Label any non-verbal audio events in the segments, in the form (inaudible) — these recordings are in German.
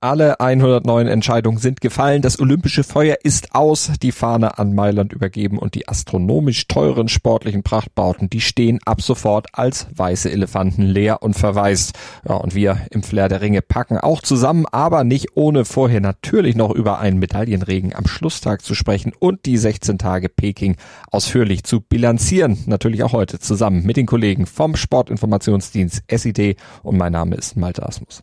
Alle 109 Entscheidungen sind gefallen, das olympische Feuer ist aus, die Fahne an Mailand übergeben und die astronomisch teuren sportlichen Prachtbauten, die stehen ab sofort als weiße Elefanten leer und verwaist. Ja, und wir im Flair der Ringe packen auch zusammen, aber nicht ohne vorher natürlich noch über einen Medaillenregen am Schlusstag zu sprechen und die 16 Tage Peking ausführlich zu bilanzieren. Natürlich auch heute zusammen mit den Kollegen vom Sportinformationsdienst SID und mein Name ist Malte Asmus.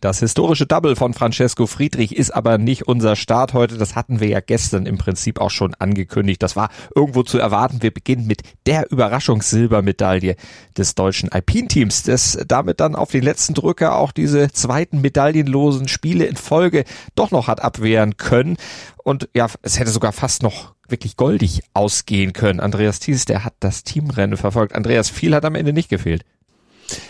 Das historische Double von Francesco Friedrich ist aber nicht unser Start heute. Das hatten wir ja gestern im Prinzip auch schon angekündigt. Das war irgendwo zu erwarten. Wir beginnen mit der Überraschungssilbermedaille des deutschen Alpin-Teams, das damit dann auf den letzten Drücker auch diese zweiten medaillenlosen Spiele in Folge doch noch hat abwehren können. Und ja, es hätte sogar fast noch wirklich goldig ausgehen können. Andreas Thies, der hat das Teamrennen verfolgt. Andreas, viel hat am Ende nicht gefehlt.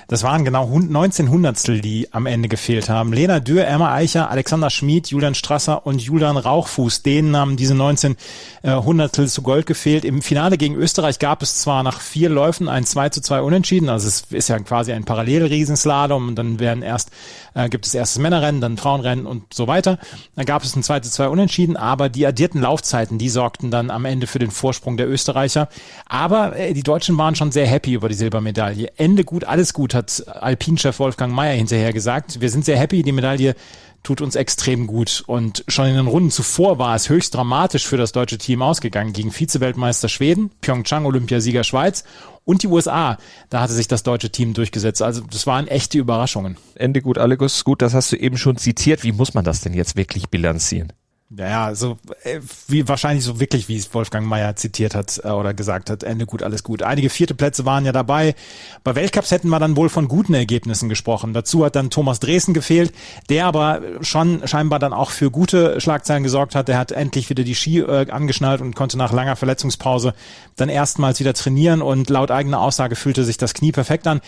Das waren genau 19 Hundertstel, die am Ende gefehlt haben. Lena Dürr, Emma Eicher, Alexander Schmid, Julian Strasser und Julian Rauchfuß. Denen haben diese 19 äh, Hundertstel zu Gold gefehlt. Im Finale gegen Österreich gab es zwar nach vier Läufen ein 2 zu 2 Unentschieden. Also es ist ja quasi ein Parallelriesenslalom und dann werden erst, äh, gibt es erstes Männerrennen, dann Frauenrennen und so weiter. Dann gab es ein 2 zu 2 Unentschieden, aber die addierten Laufzeiten, die sorgten dann am Ende für den Vorsprung der Österreicher. Aber äh, die Deutschen waren schon sehr happy über die Silbermedaille. Ende gut, alles alles gut, hat Alpinchef Wolfgang Mayer hinterher gesagt. Wir sind sehr happy, die Medaille tut uns extrem gut. Und schon in den Runden zuvor war es höchst dramatisch für das deutsche Team ausgegangen. Gegen Vize-Weltmeister Schweden, Pyeongchang Olympiasieger Schweiz und die USA. Da hatte sich das deutsche Team durchgesetzt. Also das waren echte Überraschungen. Ende gut, alles gut. Das hast du eben schon zitiert. Wie muss man das denn jetzt wirklich bilanzieren? Ja, so äh, wie wahrscheinlich so wirklich, wie es Wolfgang Mayer zitiert hat äh, oder gesagt hat, Ende gut, alles gut. Einige vierte Plätze waren ja dabei. Bei Weltcups hätten wir dann wohl von guten Ergebnissen gesprochen. Dazu hat dann Thomas Dresden gefehlt, der aber schon scheinbar dann auch für gute Schlagzeilen gesorgt hat. Der hat endlich wieder die Ski äh, angeschnallt und konnte nach langer Verletzungspause dann erstmals wieder trainieren und laut eigener Aussage fühlte sich das Knie perfekt an.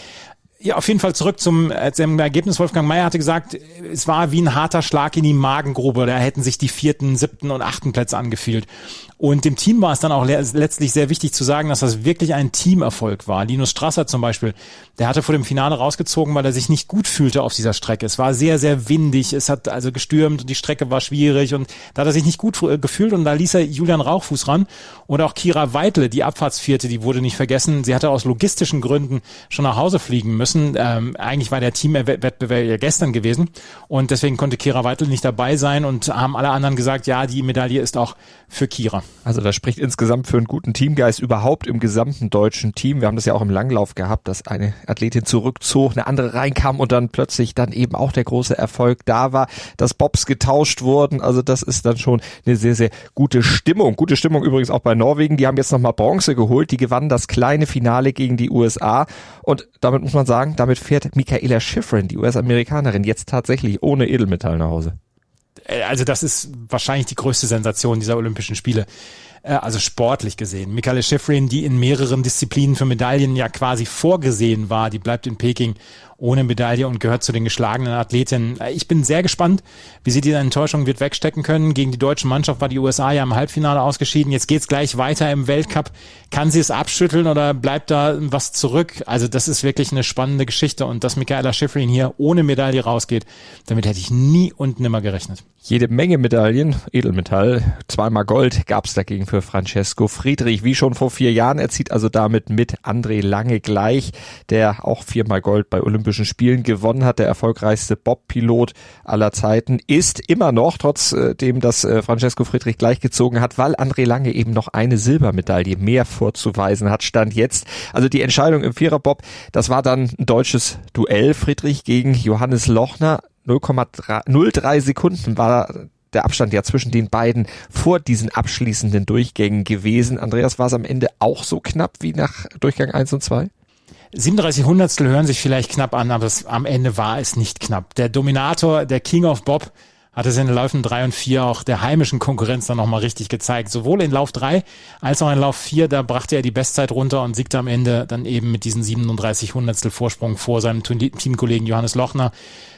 Ja, auf jeden Fall zurück zum, äh, zum Ergebnis. Wolfgang Mayer hatte gesagt, es war wie ein harter Schlag in die Magengrube. Da hätten sich die vierten, siebten und achten Plätze angefühlt. Und dem Team war es dann auch letztlich sehr wichtig zu sagen, dass das wirklich ein Teamerfolg war. Linus Strasser zum Beispiel, der hatte vor dem Finale rausgezogen, weil er sich nicht gut fühlte auf dieser Strecke. Es war sehr, sehr windig, es hat also gestürmt und die Strecke war schwierig und da hat er sich nicht gut gefühlt und da ließ er Julian Rauchfuß ran. Und auch Kira Weitle, die Abfahrtsvierte, die wurde nicht vergessen. Sie hatte aus logistischen Gründen schon nach Hause fliegen müssen. Ähm, eigentlich war der Teamwettbewerb ja gestern gewesen und deswegen konnte Kira Weitle nicht dabei sein und haben alle anderen gesagt, ja, die Medaille ist auch für Kira. Also das spricht insgesamt für einen guten Teamgeist überhaupt im gesamten deutschen Team. Wir haben das ja auch im Langlauf gehabt, dass eine Athletin zurückzog, eine andere reinkam und dann plötzlich dann eben auch der große Erfolg da war, dass Bobs getauscht wurden. Also das ist dann schon eine sehr, sehr gute Stimmung. Gute Stimmung übrigens auch bei Norwegen. Die haben jetzt nochmal Bronze geholt. Die gewannen das kleine Finale gegen die USA. Und damit muss man sagen, damit fährt Michaela Schifrin, die US-Amerikanerin, jetzt tatsächlich ohne Edelmetall nach Hause. Äh, also das ist wahrscheinlich die größte Sensation dieser Olympischen Spiele. Äh, also sportlich gesehen. Michaela Schifrin, die in mehreren Disziplinen für Medaillen ja quasi vorgesehen war, die bleibt in Peking ohne Medaille und gehört zu den geschlagenen Athletinnen. Ich bin sehr gespannt, wie sie diese Enttäuschung wird wegstecken können. Gegen die deutsche Mannschaft war die USA ja im Halbfinale ausgeschieden. Jetzt geht's gleich weiter im Weltcup. Kann sie es abschütteln oder bleibt da was zurück? Also das ist wirklich eine spannende Geschichte und dass Michaela Schifrin hier ohne Medaille rausgeht, damit hätte ich nie und nimmer gerechnet. Jede Menge Medaillen, Edelmetall, zweimal Gold gab's dagegen für Francesco Friedrich, wie schon vor vier Jahren. Er zieht also damit mit André Lange gleich, der auch viermal Gold bei Olympischen Olympischen Spielen gewonnen hat. Der erfolgreichste Bob-Pilot aller Zeiten ist immer noch, trotzdem, dass äh, Francesco Friedrich gleichgezogen hat, weil André Lange eben noch eine Silbermedaille mehr vorzuweisen hat, stand jetzt. Also die Entscheidung im Viererbob, das war dann ein deutsches Duell Friedrich gegen Johannes Lochner. 0,03 Sekunden war der Abstand ja zwischen den beiden vor diesen abschließenden Durchgängen gewesen. Andreas, war es am Ende auch so knapp wie nach Durchgang 1 und 2? 37 Hundertstel hören sich vielleicht knapp an, aber es, am Ende war es nicht knapp. Der Dominator, der King of Bob, hat es in den Läufen drei und vier auch der heimischen Konkurrenz dann nochmal richtig gezeigt. Sowohl in Lauf drei als auch in Lauf vier, da brachte er die Bestzeit runter und siegte am Ende dann eben mit diesen 37 Hundertstel Vorsprung vor seinem Teamkollegen Johannes Lochner.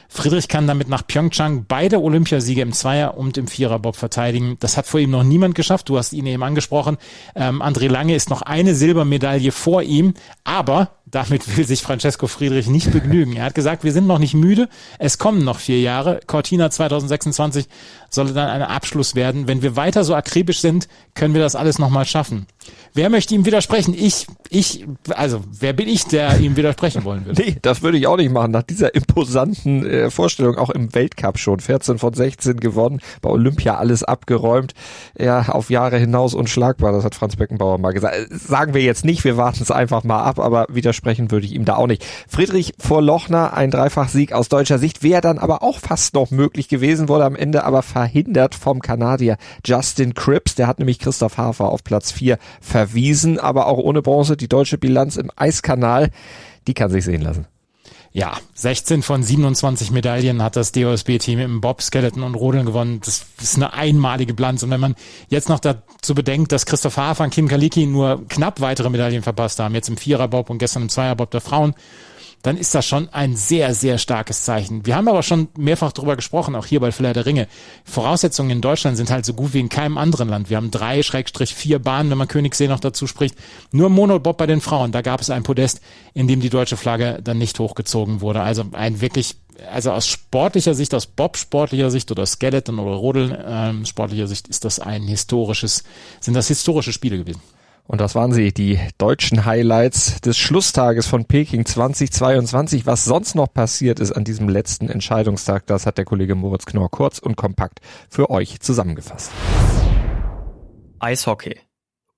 Friedrich kann damit nach Pyeongchang beide Olympiasiege im Zweier- und im Viererbob verteidigen. Das hat vor ihm noch niemand geschafft. Du hast ihn eben angesprochen. Ähm, André Lange ist noch eine Silbermedaille vor ihm, aber damit will sich Francesco Friedrich nicht begnügen. Er hat gesagt, wir sind noch nicht müde, es kommen noch vier Jahre. Cortina 2026 solle dann ein Abschluss werden. Wenn wir weiter so akribisch sind, können wir das alles nochmal schaffen. Wer möchte ihm widersprechen? Ich, ich, also wer bin ich, der ihm widersprechen wollen würde? Nee, das würde ich auch nicht machen. Nach dieser imposanten äh, Vorstellung, auch im Weltcup schon, 14 von 16 gewonnen, bei Olympia alles abgeräumt, ja, auf Jahre hinaus unschlagbar, das hat Franz Beckenbauer mal gesagt. Äh, sagen wir jetzt nicht, wir warten es einfach mal ab, aber widersprechen würde ich ihm da auch nicht. Friedrich vor Lochner, ein Dreifachsieg aus deutscher Sicht, wäre dann aber auch fast noch möglich gewesen, wurde am Ende aber verhindert vom Kanadier Justin Cripps, der hat nämlich Christoph Hafer auf Platz 4 verwiesen, aber auch ohne Bronze die deutsche Bilanz im Eiskanal, die kann sich sehen lassen. Ja, 16 von 27 Medaillen hat das DOSB-Team im Bob, Skeleton und Rodeln gewonnen. Das ist eine einmalige Bilanz. Und wenn man jetzt noch dazu bedenkt, dass Christoph Hafer und Kim Kaliki nur knapp weitere Medaillen verpasst haben, jetzt im Viererbob und gestern im Zweierbob der Frauen, dann ist das schon ein sehr, sehr starkes Zeichen. Wir haben aber schon mehrfach darüber gesprochen, auch hier bei Flair der Ringe. Voraussetzungen in Deutschland sind halt so gut wie in keinem anderen Land. Wir haben drei, Schrägstrich vier Bahnen, wenn man Königssee noch dazu spricht. Nur Monobob bei den Frauen. Da gab es ein Podest, in dem die deutsche Flagge dann nicht hochgezogen wurde. Also ein wirklich also aus sportlicher Sicht, aus Bob-sportlicher Sicht oder Skeleton oder Rodeln ähm, sportlicher Sicht ist das ein historisches, sind das historische Spiele gewesen. Und das waren sie, die deutschen Highlights des Schlusstages von Peking 2022. Was sonst noch passiert ist an diesem letzten Entscheidungstag, das hat der Kollege Moritz Knorr kurz und kompakt für euch zusammengefasst. Eishockey.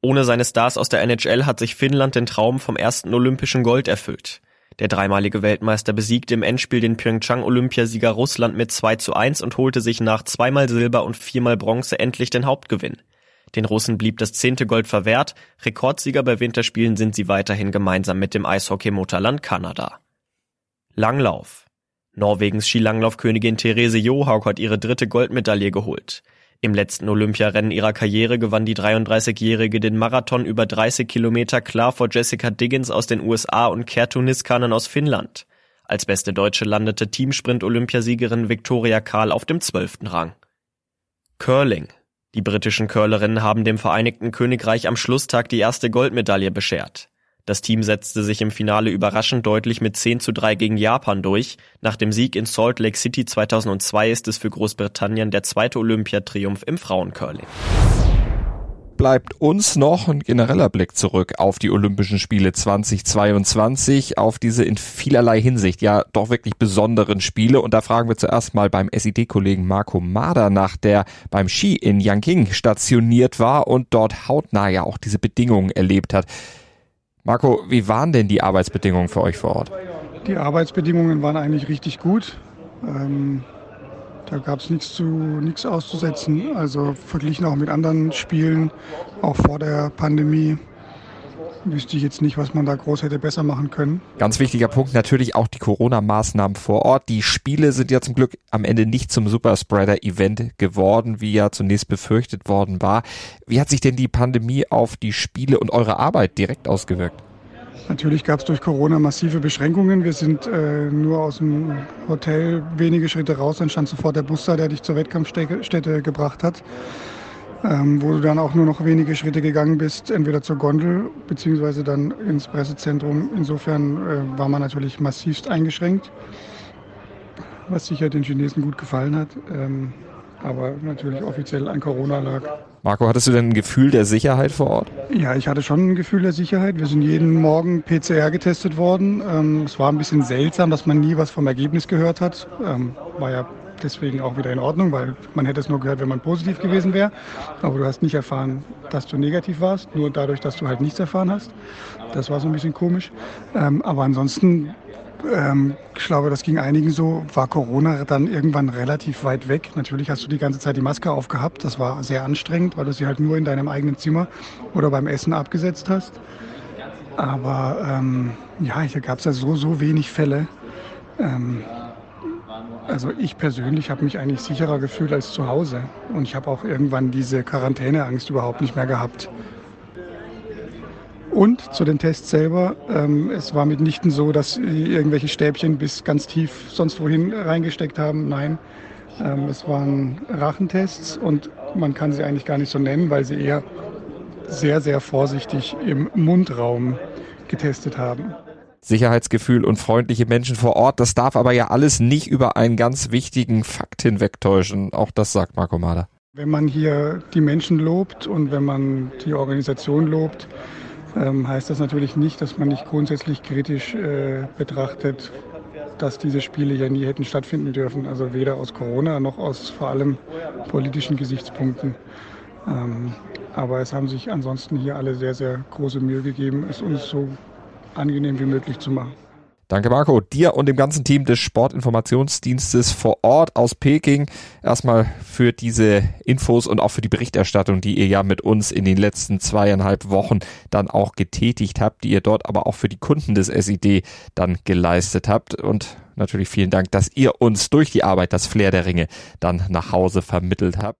Ohne seine Stars aus der NHL hat sich Finnland den Traum vom ersten olympischen Gold erfüllt. Der dreimalige Weltmeister besiegte im Endspiel den Pyeongchang-Olympiasieger Russland mit 2 zu 1 und holte sich nach zweimal Silber und viermal Bronze endlich den Hauptgewinn. Den Russen blieb das zehnte Gold verwehrt, Rekordsieger bei Winterspielen sind sie weiterhin gemeinsam mit dem Eishockey-Mutterland Kanada. Langlauf. Norwegens Skilanglaufkönigin Therese Johaug hat ihre dritte Goldmedaille geholt. Im letzten Olympiarennen ihrer Karriere gewann die 33-Jährige den Marathon über 30 Kilometer klar vor Jessica Diggins aus den USA und Kertu Niskanen aus Finnland. Als beste Deutsche landete Teamsprint-Olympiasiegerin Viktoria Karl auf dem zwölften Rang. Curling. Die britischen Curlerinnen haben dem Vereinigten Königreich am Schlusstag die erste Goldmedaille beschert. Das Team setzte sich im Finale überraschend deutlich mit 10 zu 3 gegen Japan durch. Nach dem Sieg in Salt Lake City 2002 ist es für Großbritannien der zweite Olympiatriumph im Frauencurling bleibt uns noch ein genereller Blick zurück auf die Olympischen Spiele 2022, auf diese in vielerlei Hinsicht ja doch wirklich besonderen Spiele. Und da fragen wir zuerst mal beim SID-Kollegen Marco Mader nach, der beim Ski in Yanqing stationiert war und dort hautnah ja auch diese Bedingungen erlebt hat. Marco, wie waren denn die Arbeitsbedingungen für euch vor Ort? Die Arbeitsbedingungen waren eigentlich richtig gut. Ähm da gab es nichts, zu, nichts auszusetzen. Also verglichen auch mit anderen Spielen, auch vor der Pandemie, wüsste ich jetzt nicht, was man da groß hätte besser machen können. Ganz wichtiger Punkt natürlich auch die Corona-Maßnahmen vor Ort. Die Spiele sind ja zum Glück am Ende nicht zum Superspreader-Event geworden, wie ja zunächst befürchtet worden war. Wie hat sich denn die Pandemie auf die Spiele und eure Arbeit direkt ausgewirkt? Natürlich gab es durch Corona massive Beschränkungen. Wir sind äh, nur aus dem Hotel wenige Schritte raus, dann stand sofort der Bus da, der dich zur Wettkampfstätte gebracht hat. Ähm, wo du dann auch nur noch wenige Schritte gegangen bist, entweder zur Gondel beziehungsweise dann ins Pressezentrum. Insofern äh, war man natürlich massivst eingeschränkt, was sicher den Chinesen gut gefallen hat. Ähm, aber natürlich offiziell an Corona lag. Marco, hattest du denn ein Gefühl der Sicherheit vor Ort? Ja, ich hatte schon ein Gefühl der Sicherheit. Wir sind jeden Morgen PCR getestet worden. Ähm, es war ein bisschen seltsam, dass man nie was vom Ergebnis gehört hat. Ähm, war ja deswegen auch wieder in Ordnung, weil man hätte es nur gehört, wenn man positiv gewesen wäre. Aber du hast nicht erfahren, dass du negativ warst, nur dadurch, dass du halt nichts erfahren hast. Das war so ein bisschen komisch. Ähm, aber ansonsten ähm, ich glaube, das ging einigen so, war Corona dann irgendwann relativ weit weg. Natürlich hast du die ganze Zeit die Maske aufgehabt. Das war sehr anstrengend, weil du sie halt nur in deinem eigenen Zimmer oder beim Essen abgesetzt hast. Aber ähm, ja, hier gab es ja so, so wenig Fälle. Ähm, also ich persönlich habe mich eigentlich sicherer gefühlt als zu Hause. Und ich habe auch irgendwann diese Quarantäneangst überhaupt nicht mehr gehabt. Und zu den Tests selber, ähm, es war mitnichten so, dass sie irgendwelche Stäbchen bis ganz tief sonst wohin reingesteckt haben. Nein, ähm, es waren Rachentests und man kann sie eigentlich gar nicht so nennen, weil sie eher sehr, sehr vorsichtig im Mundraum getestet haben. Sicherheitsgefühl und freundliche Menschen vor Ort, das darf aber ja alles nicht über einen ganz wichtigen Fakt hinwegtäuschen. Auch das sagt Marco Mader. Wenn man hier die Menschen lobt und wenn man die Organisation lobt, ähm, heißt das natürlich nicht, dass man nicht grundsätzlich kritisch äh, betrachtet, dass diese Spiele ja nie hätten stattfinden dürfen. Also weder aus Corona noch aus vor allem politischen Gesichtspunkten. Ähm, aber es haben sich ansonsten hier alle sehr, sehr große Mühe gegeben, es uns so angenehm wie möglich zu machen. Danke Marco, dir und dem ganzen Team des Sportinformationsdienstes vor Ort aus Peking. Erstmal für diese Infos und auch für die Berichterstattung, die ihr ja mit uns in den letzten zweieinhalb Wochen dann auch getätigt habt, die ihr dort aber auch für die Kunden des SID dann geleistet habt. Und natürlich vielen Dank, dass ihr uns durch die Arbeit das Flair der Ringe dann nach Hause vermittelt habt.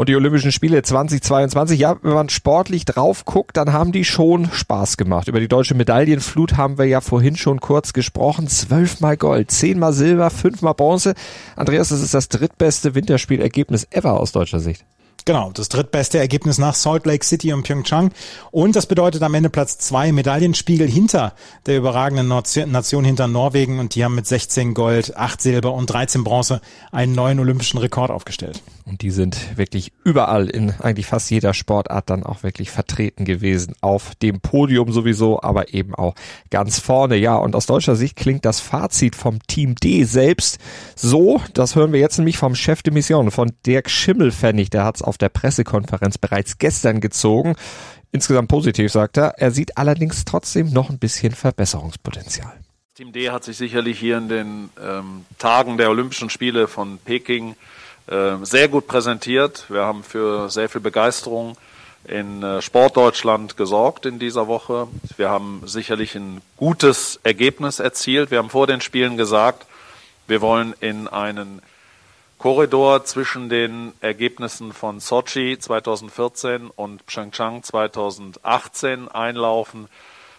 Und die Olympischen Spiele 2022, ja, wenn man sportlich drauf guckt, dann haben die schon Spaß gemacht. Über die deutsche Medaillenflut haben wir ja vorhin schon kurz gesprochen. Zwölfmal Gold, zehnmal Silber, fünfmal Bronze. Andreas, das ist das drittbeste Winterspielergebnis ever aus deutscher Sicht. Genau, das drittbeste Ergebnis nach Salt Lake City und Pyeongchang. Und das bedeutet am Ende Platz zwei Medaillenspiegel hinter der überragenden Nation hinter Norwegen. Und die haben mit 16 Gold, 8 Silber und 13 Bronze einen neuen olympischen Rekord aufgestellt. Und die sind wirklich überall in eigentlich fast jeder Sportart dann auch wirklich vertreten gewesen. Auf dem Podium sowieso, aber eben auch ganz vorne. Ja, und aus deutscher Sicht klingt das Fazit vom Team D selbst so. Das hören wir jetzt nämlich vom Chef de Mission, von Dirk Schimmelfennig. Der hat es auf der Pressekonferenz bereits gestern gezogen. Insgesamt positiv, sagt er. Er sieht allerdings trotzdem noch ein bisschen Verbesserungspotenzial. Team D hat sich sicherlich hier in den ähm, Tagen der Olympischen Spiele von Peking sehr gut präsentiert. Wir haben für sehr viel Begeisterung in äh, Sportdeutschland gesorgt in dieser Woche. Wir haben sicherlich ein gutes Ergebnis erzielt. Wir haben vor den Spielen gesagt, wir wollen in einen Korridor zwischen den Ergebnissen von Sochi 2014 und Pyeongchang 2018 einlaufen.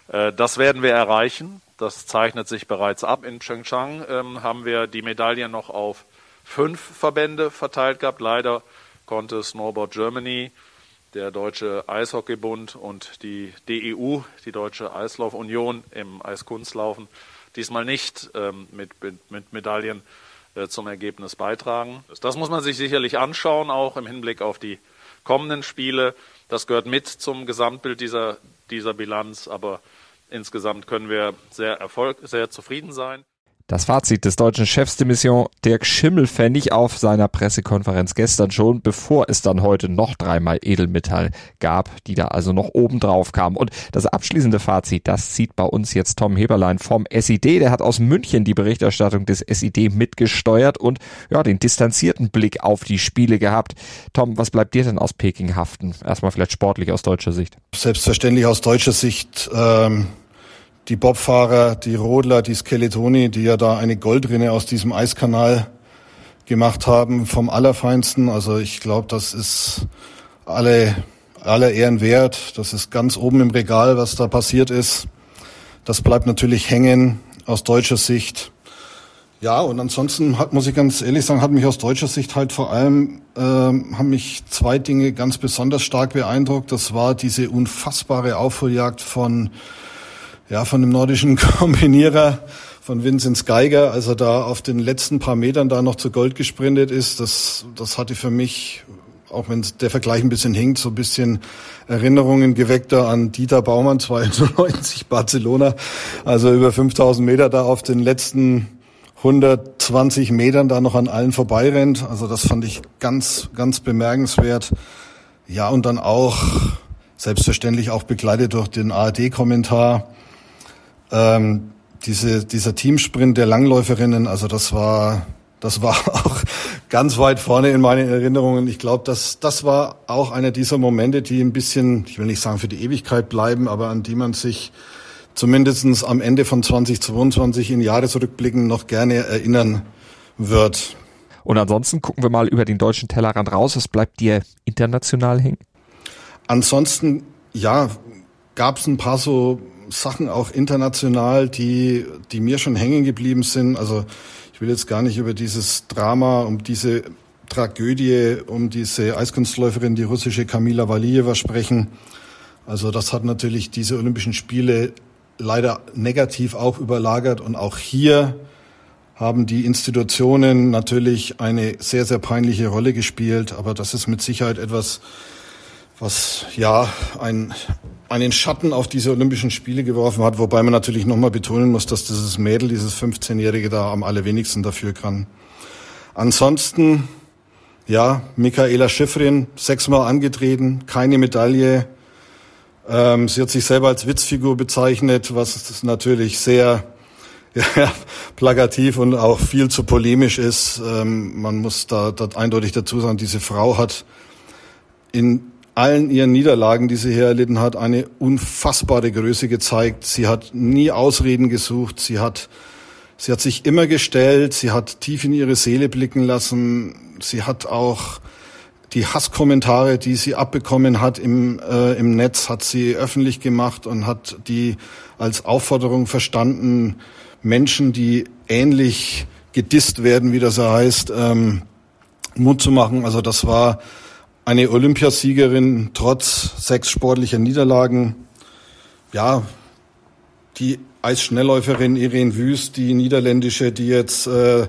Äh, das werden wir erreichen. Das zeichnet sich bereits ab. In Pyeongchang ähm, haben wir die Medaille noch auf fünf Verbände verteilt gehabt. Leider konnte Snowboard Germany, der Deutsche Eishockeybund und die DEU, die Deutsche Eislaufunion im Eiskunstlaufen, diesmal nicht ähm, mit, mit Medaillen äh, zum Ergebnis beitragen. Das muss man sich sicherlich anschauen, auch im Hinblick auf die kommenden Spiele. Das gehört mit zum Gesamtbild dieser, dieser Bilanz, aber insgesamt können wir sehr, Erfolg, sehr zufrieden sein. Das Fazit des deutschen Chefs de Mission Dirk Schimmelfennig auf seiner Pressekonferenz gestern schon, bevor es dann heute noch dreimal Edelmetall gab, die da also noch oben drauf kamen. Und das abschließende Fazit, das zieht bei uns jetzt Tom Heberlein vom SID. Der hat aus München die Berichterstattung des SID mitgesteuert und ja, den distanzierten Blick auf die Spiele gehabt. Tom, was bleibt dir denn aus Peking haften? Erstmal vielleicht sportlich aus deutscher Sicht. Selbstverständlich aus deutscher Sicht. Ähm die Bobfahrer, die Rodler, die Skeletoni, die ja da eine Goldrinne aus diesem Eiskanal gemacht haben, vom Allerfeinsten. Also ich glaube, das ist alle, alle Ehren wert. Das ist ganz oben im Regal, was da passiert ist. Das bleibt natürlich hängen aus deutscher Sicht. Ja, und ansonsten hat, muss ich ganz ehrlich sagen, hat mich aus deutscher Sicht halt vor allem, äh, haben mich zwei Dinge ganz besonders stark beeindruckt. Das war diese unfassbare Aufholjagd von ja, von dem nordischen (laughs) Kombinierer von Vinzenz Geiger, als er da auf den letzten paar Metern da noch zu Gold gesprintet ist, das, das hatte für mich, auch wenn der Vergleich ein bisschen hinkt, so ein bisschen Erinnerungen geweckt da an Dieter Baumann (laughs) 92 Barcelona, also über 5000 Meter da auf den letzten 120 Metern da noch an allen vorbeirennt. Also das fand ich ganz, ganz bemerkenswert. Ja, und dann auch selbstverständlich auch begleitet durch den ARD-Kommentar. Ähm, diese, dieser Teamsprint der Langläuferinnen, also das war, das war (laughs) auch ganz weit vorne in meinen Erinnerungen. Ich glaube, das, das war auch einer dieser Momente, die ein bisschen, ich will nicht sagen für die Ewigkeit bleiben, aber an die man sich zumindestens am Ende von 2022 in Jahre zurückblicken noch gerne erinnern wird. Und ansonsten gucken wir mal über den deutschen Tellerrand raus. Was bleibt dir international hängen? Ansonsten, ja, gab es ein paar so Sachen auch international, die, die mir schon hängen geblieben sind. Also ich will jetzt gar nicht über dieses Drama, um diese Tragödie, um diese Eiskunstläuferin, die russische Kamila Valieva sprechen. Also das hat natürlich diese Olympischen Spiele leider negativ auch überlagert und auch hier haben die Institutionen natürlich eine sehr, sehr peinliche Rolle gespielt. Aber das ist mit Sicherheit etwas, was ja ein, einen Schatten auf diese Olympischen Spiele geworfen hat, wobei man natürlich nochmal betonen muss, dass dieses Mädel, dieses 15-Jährige da am allerwenigsten dafür kann. Ansonsten, ja, Michaela Schiffrin, sechsmal angetreten, keine Medaille. Ähm, sie hat sich selber als Witzfigur bezeichnet, was natürlich sehr (laughs) ja, plakativ und auch viel zu polemisch ist. Ähm, man muss da, da eindeutig dazu sagen, diese Frau hat in allen ihren Niederlagen, die sie hier erlitten hat, eine unfassbare Größe gezeigt. Sie hat nie Ausreden gesucht. Sie hat, sie hat sich immer gestellt. Sie hat tief in ihre Seele blicken lassen. Sie hat auch die Hasskommentare, die sie abbekommen hat im, äh, im Netz, hat sie öffentlich gemacht und hat die als Aufforderung verstanden, Menschen, die ähnlich gedisst werden, wie das heißt, ähm, Mut zu machen. Also das war eine Olympiasiegerin trotz sechs sportlicher Niederlagen. Ja, die Eisschnellläuferin Irene Wüst, die niederländische, die jetzt äh,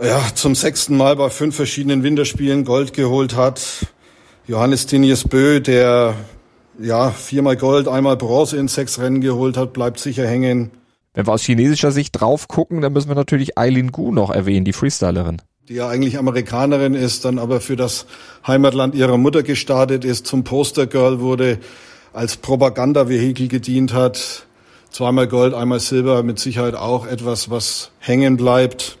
ja, zum sechsten Mal bei fünf verschiedenen Winterspielen Gold geholt hat. Johannes Tinius Bö, der ja viermal Gold, einmal Bronze in sechs Rennen geholt hat, bleibt sicher hängen. Wenn wir aus chinesischer Sicht drauf gucken, dann müssen wir natürlich Eileen Gu noch erwähnen, die Freestylerin. Die ja eigentlich Amerikanerin ist, dann aber für das Heimatland ihrer Mutter gestartet ist, zum Postergirl wurde, als Propagandavehikel gedient hat. Zweimal Gold, einmal Silber, mit Sicherheit auch etwas, was hängen bleibt.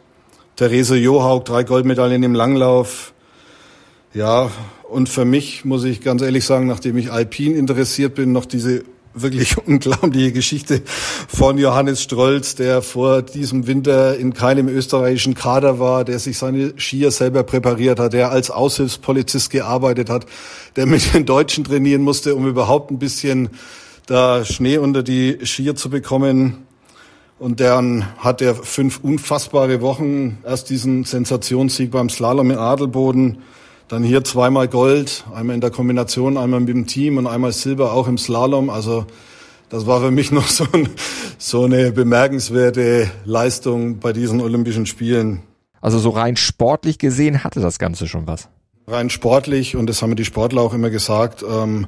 Therese Johaug, drei Goldmedaillen im Langlauf. Ja, und für mich muss ich ganz ehrlich sagen, nachdem ich Alpin interessiert bin, noch diese wirklich (laughs) unglaubliche Geschichte von Johannes Strolz, der vor diesem Winter in keinem österreichischen Kader war, der sich seine Skier selber präpariert hat, der als Aushilfspolizist gearbeitet hat, der mit den Deutschen trainieren musste, um überhaupt ein bisschen da Schnee unter die Skier zu bekommen. Und dann hat er fünf unfassbare Wochen, erst diesen Sensationssieg beim Slalom in Adelboden, dann hier zweimal Gold, einmal in der Kombination, einmal mit dem Team und einmal Silber auch im Slalom. Also das war für mich (laughs) noch so, ein, so eine bemerkenswerte Leistung bei diesen Olympischen Spielen. Also so rein sportlich gesehen hatte das Ganze schon was. Rein sportlich, und das haben mir die Sportler auch immer gesagt, ähm,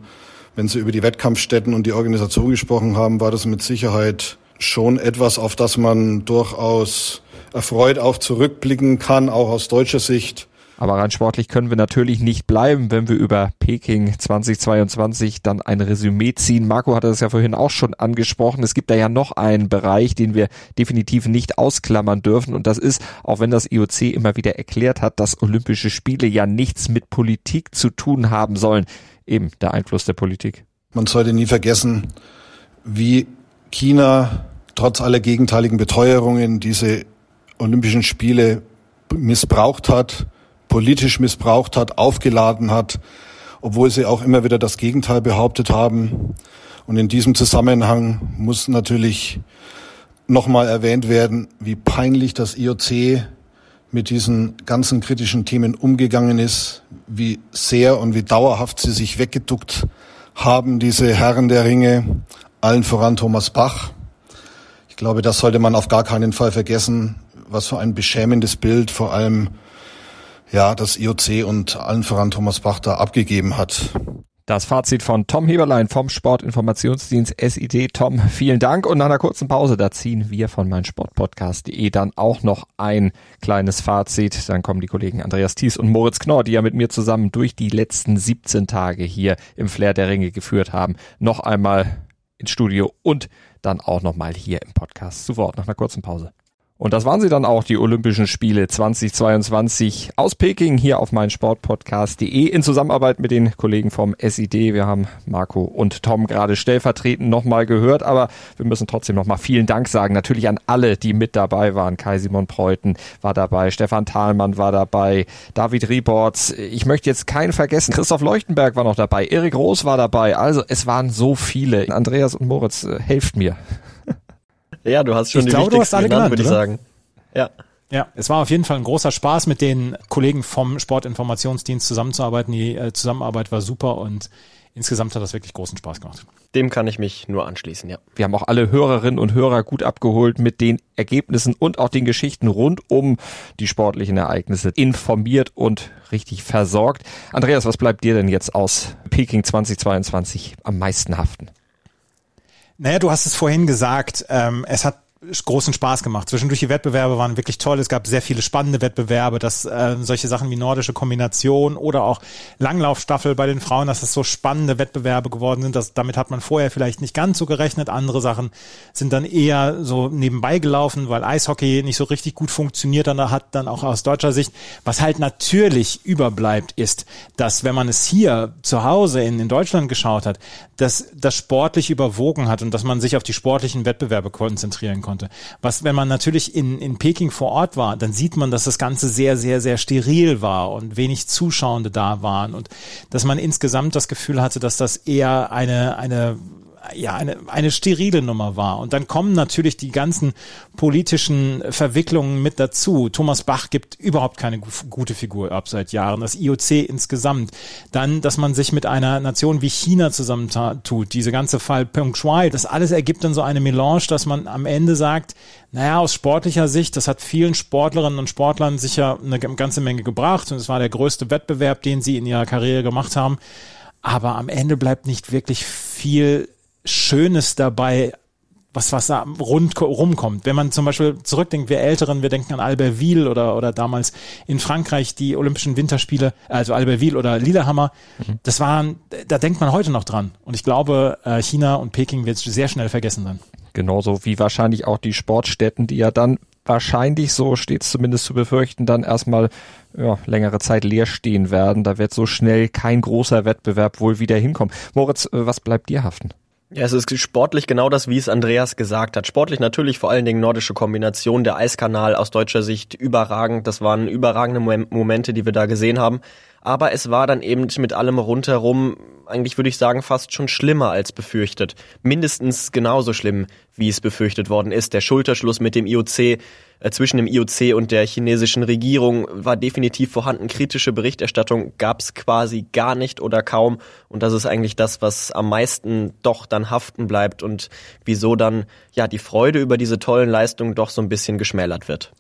wenn sie über die Wettkampfstätten und die Organisation gesprochen haben, war das mit Sicherheit schon etwas, auf das man durchaus erfreut auch zurückblicken kann, auch aus deutscher Sicht. Aber rein sportlich können wir natürlich nicht bleiben, wenn wir über Peking 2022 dann ein Resümee ziehen. Marco hatte das ja vorhin auch schon angesprochen. Es gibt da ja noch einen Bereich, den wir definitiv nicht ausklammern dürfen. Und das ist, auch wenn das IOC immer wieder erklärt hat, dass Olympische Spiele ja nichts mit Politik zu tun haben sollen. Eben der Einfluss der Politik. Man sollte nie vergessen, wie China trotz aller gegenteiligen Beteuerungen diese Olympischen Spiele missbraucht hat, politisch missbraucht hat, aufgeladen hat, obwohl sie auch immer wieder das Gegenteil behauptet haben. Und in diesem Zusammenhang muss natürlich nochmal erwähnt werden, wie peinlich das IOC mit diesen ganzen kritischen Themen umgegangen ist, wie sehr und wie dauerhaft sie sich weggeduckt haben, diese Herren der Ringe, allen voran Thomas Bach, glaube, das sollte man auf gar keinen Fall vergessen, was für ein beschämendes Bild vor allem ja das IOC und allen voran Thomas Bach da abgegeben hat. Das Fazit von Tom Heberlein vom Sportinformationsdienst SID. Tom, vielen Dank. Und nach einer kurzen Pause, da ziehen wir von meinsportpodcast.de dann auch noch ein kleines Fazit. Dann kommen die Kollegen Andreas Thies und Moritz Knorr, die ja mit mir zusammen durch die letzten 17 Tage hier im Flair der Ringe geführt haben, noch einmal ins Studio und dann auch nochmal hier im Podcast zu Wort nach einer kurzen Pause. Und das waren sie dann auch, die Olympischen Spiele 2022 aus Peking hier auf meinsportpodcast.de in Zusammenarbeit mit den Kollegen vom SID. Wir haben Marco und Tom gerade stellvertretend nochmal gehört, aber wir müssen trotzdem nochmal vielen Dank sagen. Natürlich an alle, die mit dabei waren. Kai Simon Preuten war dabei, Stefan Thalmann war dabei, David Riebords. Ich möchte jetzt keinen vergessen. Christoph Leuchtenberg war noch dabei, Erik Roos war dabei. Also es waren so viele. Andreas und Moritz, äh, helft mir. Ja, du hast schon ich die glaube, du hast alle genannt, würde ich sagen. Ja. Ja, es war auf jeden Fall ein großer Spaß, mit den Kollegen vom Sportinformationsdienst zusammenzuarbeiten. Die äh, Zusammenarbeit war super und insgesamt hat das wirklich großen Spaß gemacht. Dem kann ich mich nur anschließen, ja. Wir haben auch alle Hörerinnen und Hörer gut abgeholt mit den Ergebnissen und auch den Geschichten rund um die sportlichen Ereignisse informiert und richtig versorgt. Andreas, was bleibt dir denn jetzt aus Peking 2022 am meisten haften? Naja, du hast es vorhin gesagt, ähm, es hat großen Spaß gemacht. Zwischendurch die Wettbewerbe waren wirklich toll. Es gab sehr viele spannende Wettbewerbe, dass äh, solche Sachen wie nordische Kombination oder auch Langlaufstaffel bei den Frauen, dass es so spannende Wettbewerbe geworden sind. Dass, damit hat man vorher vielleicht nicht ganz so gerechnet. Andere Sachen sind dann eher so nebenbei gelaufen, weil Eishockey nicht so richtig gut funktioniert dann hat, dann auch aus deutscher Sicht. Was halt natürlich überbleibt, ist, dass wenn man es hier zu Hause in, in Deutschland geschaut hat, dass das sportlich überwogen hat und dass man sich auf die sportlichen Wettbewerbe konzentrieren konnte konnte. Was, wenn man natürlich in, in Peking vor Ort war, dann sieht man, dass das Ganze sehr, sehr, sehr steril war und wenig Zuschauende da waren und dass man insgesamt das Gefühl hatte, dass das eher eine, eine ja, eine, eine sterile Nummer war. Und dann kommen natürlich die ganzen politischen Verwicklungen mit dazu. Thomas Bach gibt überhaupt keine gute Figur ab seit Jahren. Das IOC insgesamt. Dann, dass man sich mit einer Nation wie China zusammentut. Diese ganze Fall Peng Shuai. Das alles ergibt dann so eine Melange, dass man am Ende sagt, naja, aus sportlicher Sicht, das hat vielen Sportlerinnen und Sportlern sicher eine ganze Menge gebracht. Und es war der größte Wettbewerb, den sie in ihrer Karriere gemacht haben. Aber am Ende bleibt nicht wirklich viel Schönes dabei, was, was da rund rumkommt. Wenn man zum Beispiel zurückdenkt, wir Älteren, wir denken an Albertville oder, oder damals in Frankreich die Olympischen Winterspiele, also Albertville oder Lillehammer, mhm. das waren, da denkt man heute noch dran. Und ich glaube, äh, China und Peking wird sehr schnell vergessen sein. Genauso wie wahrscheinlich auch die Sportstätten, die ja dann wahrscheinlich, so steht es zumindest zu befürchten, dann erstmal ja, längere Zeit leer stehen werden. Da wird so schnell kein großer Wettbewerb wohl wieder hinkommen. Moritz, äh, was bleibt dir haften? Ja, es ist sportlich genau das, wie es Andreas gesagt hat. Sportlich natürlich vor allen Dingen nordische Kombination, der Eiskanal aus deutscher Sicht überragend. Das waren überragende Momente, die wir da gesehen haben. Aber es war dann eben mit allem rundherum, eigentlich würde ich sagen, fast schon schlimmer als befürchtet. Mindestens genauso schlimm, wie es befürchtet worden ist. Der Schulterschluss mit dem IOC äh, zwischen dem IOC und der chinesischen Regierung war definitiv vorhanden. Kritische Berichterstattung gab es quasi gar nicht oder kaum. Und das ist eigentlich das, was am meisten doch dann haften bleibt und wieso dann ja die Freude über diese tollen Leistungen doch so ein bisschen geschmälert wird.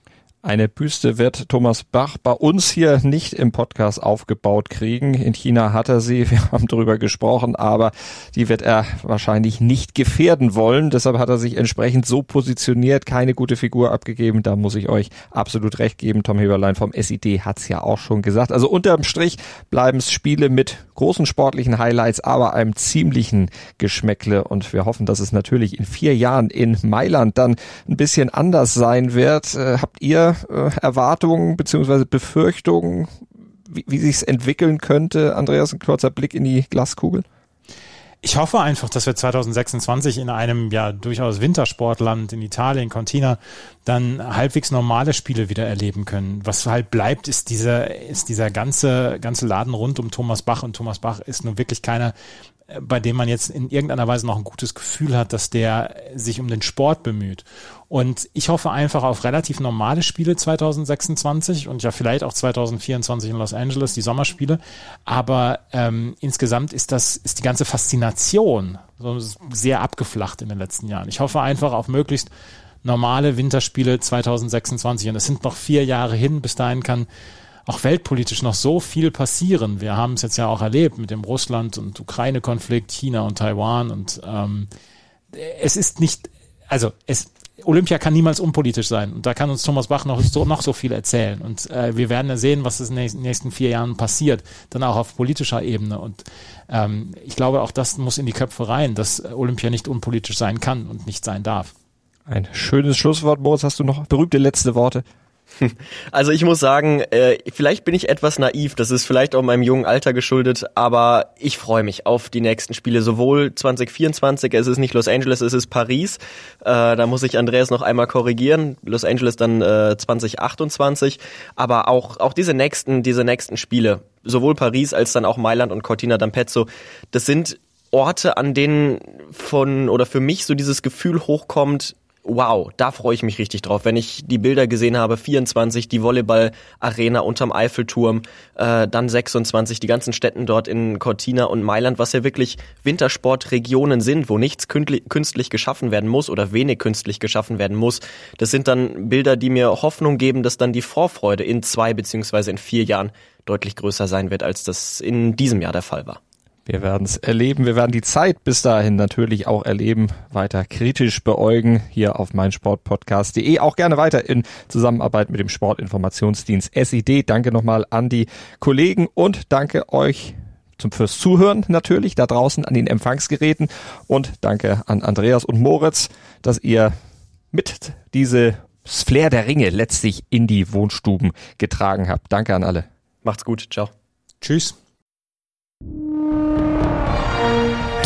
Eine Büste wird Thomas Bach bei uns hier nicht im Podcast aufgebaut kriegen. In China hat er sie, (laughs) wir haben darüber gesprochen, aber die wird er wahrscheinlich nicht gefährden wollen. Deshalb hat er sich entsprechend so positioniert, keine gute Figur abgegeben. Da muss ich euch absolut recht geben. Tom Heberlein vom SID hat's ja auch schon gesagt. Also unterm Strich bleiben es Spiele mit großen sportlichen Highlights, aber einem ziemlichen Geschmäckle. Und wir hoffen, dass es natürlich in vier Jahren in Mailand dann ein bisschen anders sein wird. Äh, habt ihr äh, Erwartungen beziehungsweise Befürchtungen, wie, wie sich es entwickeln könnte? Andreas, ein kurzer Blick in die Glaskugel. Ich hoffe einfach, dass wir 2026 in einem ja durchaus Wintersportland in Italien, Contina, dann halbwegs normale Spiele wieder erleben können. Was halt bleibt, ist dieser, ist dieser ganze, ganze Laden rund um Thomas Bach. Und Thomas Bach ist nun wirklich keiner, bei dem man jetzt in irgendeiner Weise noch ein gutes Gefühl hat, dass der sich um den Sport bemüht. Und ich hoffe einfach auf relativ normale Spiele 2026 und ja vielleicht auch 2024 in Los Angeles, die Sommerspiele. Aber ähm, insgesamt ist das, ist die ganze Faszination so sehr abgeflacht in den letzten Jahren. Ich hoffe einfach auf möglichst normale Winterspiele 2026. Und es sind noch vier Jahre hin. Bis dahin kann auch weltpolitisch noch so viel passieren. Wir haben es jetzt ja auch erlebt mit dem Russland- und Ukraine-Konflikt, China und Taiwan und ähm, es ist nicht, also es, Olympia kann niemals unpolitisch sein. Und da kann uns Thomas Bach noch so, noch so viel erzählen. Und äh, wir werden ja sehen, was in den nächsten vier Jahren passiert, dann auch auf politischer Ebene. Und ähm, ich glaube, auch das muss in die Köpfe rein, dass Olympia nicht unpolitisch sein kann und nicht sein darf. Ein schönes Schlusswort, Moritz. Hast du noch berühmte letzte Worte? (laughs) Also ich muss sagen, äh, vielleicht bin ich etwas naiv, das ist vielleicht auch meinem jungen Alter geschuldet, aber ich freue mich auf die nächsten Spiele, sowohl 2024, es ist nicht Los Angeles, es ist Paris, äh, da muss ich Andreas noch einmal korrigieren, Los Angeles dann äh, 2028, aber auch, auch diese nächsten, diese nächsten Spiele, sowohl Paris als dann auch Mailand und Cortina d'Ampezzo, das sind Orte, an denen von oder für mich so dieses Gefühl hochkommt, wow, da freue ich mich richtig drauf. Wenn ich die Bilder gesehen habe, 24, die Volleyball-Arena unterm Eiffelturm, äh, dann 26, die ganzen Städten dort in Cortina und Mailand, was ja wirklich Wintersportregionen sind, wo nichts künstlich geschaffen werden muss oder wenig künstlich geschaffen werden muss. Das sind dann Bilder, die mir Hoffnung geben, dass dann die Vorfreude in zwei beziehungsweise in vier Jahren deutlich größer sein wird, als das in diesem Jahr der Fall war. Wir werden es erleben. Wir werden die Zeit bis dahin natürlich auch erleben, weiter kritisch beäugen hier auf meinsportpodcast.de. Auch gerne weiter in Zusammenarbeit mit dem Sportinformationsdienst SID. Danke nochmal an die Kollegen und danke euch zum fürs Zuhören natürlich da draußen an den Empfangsgeräten und danke an Andreas und Moritz, dass ihr mit diese Flair der Ringe letztlich in die Wohnstuben getragen habt. Danke an alle. Macht's gut. Ciao. Tschüss.